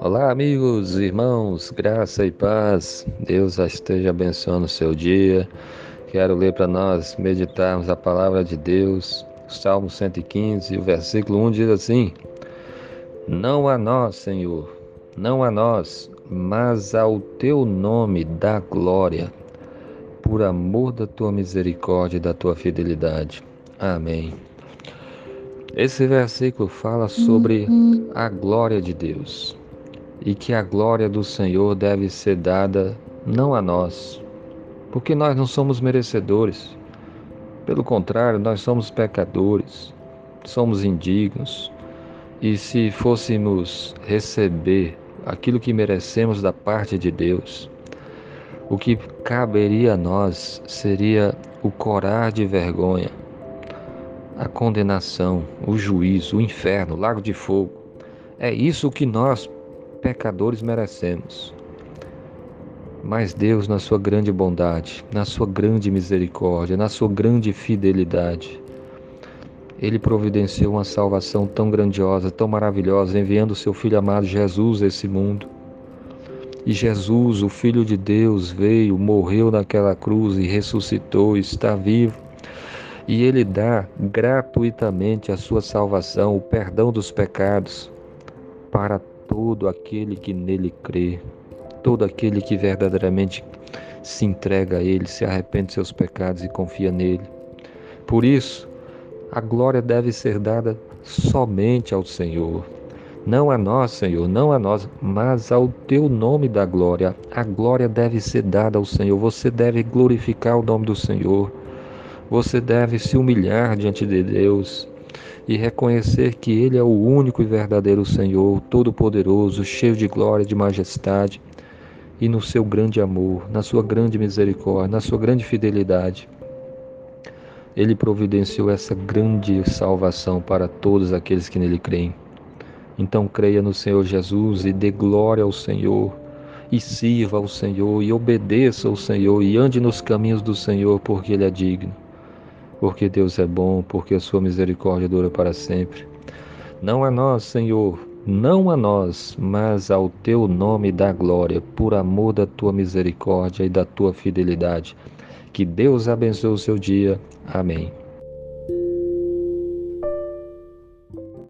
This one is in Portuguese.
Olá, amigos, irmãos, graça e paz. Deus esteja abençoando o seu dia. Quero ler para nós meditarmos a palavra de Deus. Salmo 115, o versículo 1 diz assim: Não a nós, Senhor, não a nós, mas ao teu nome dá glória, por amor da tua misericórdia e da tua fidelidade. Amém. Esse versículo fala sobre a glória de Deus e que a glória do Senhor deve ser dada não a nós, porque nós não somos merecedores. Pelo contrário, nós somos pecadores, somos indignos. E se fôssemos receber aquilo que merecemos da parte de Deus, o que caberia a nós seria o corar de vergonha, a condenação, o juízo, o inferno, o lago de fogo. É isso que nós pecadores merecemos. Mas Deus, na sua grande bondade, na sua grande misericórdia, na sua grande fidelidade, Ele providenciou uma salvação tão grandiosa, tão maravilhosa, enviando o seu Filho amado Jesus a esse mundo. E Jesus, o Filho de Deus, veio, morreu naquela cruz e ressuscitou, está vivo. E Ele dá gratuitamente a sua salvação, o perdão dos pecados, para todo aquele que nele crê, todo aquele que verdadeiramente se entrega a Ele, se arrepende de seus pecados e confia nele. Por isso, a glória deve ser dada somente ao Senhor. Não a nós, Senhor, não a nós, mas ao teu nome da glória. A glória deve ser dada ao Senhor. Você deve glorificar o nome do Senhor. Você deve se humilhar diante de Deus e reconhecer que Ele é o único e verdadeiro Senhor, todo-poderoso, cheio de glória e de majestade, e no seu grande amor, na sua grande misericórdia, na sua grande fidelidade. Ele providenciou essa grande salvação para todos aqueles que nele creem. Então creia no Senhor Jesus e dê glória ao Senhor, e sirva ao Senhor, e obedeça ao Senhor, e ande nos caminhos do Senhor, porque Ele é digno porque Deus é bom, porque a sua misericórdia dura para sempre. Não a nós, Senhor, não a nós, mas ao teu nome dá glória, por amor da tua misericórdia e da tua fidelidade. Que Deus abençoe o seu dia. Amém.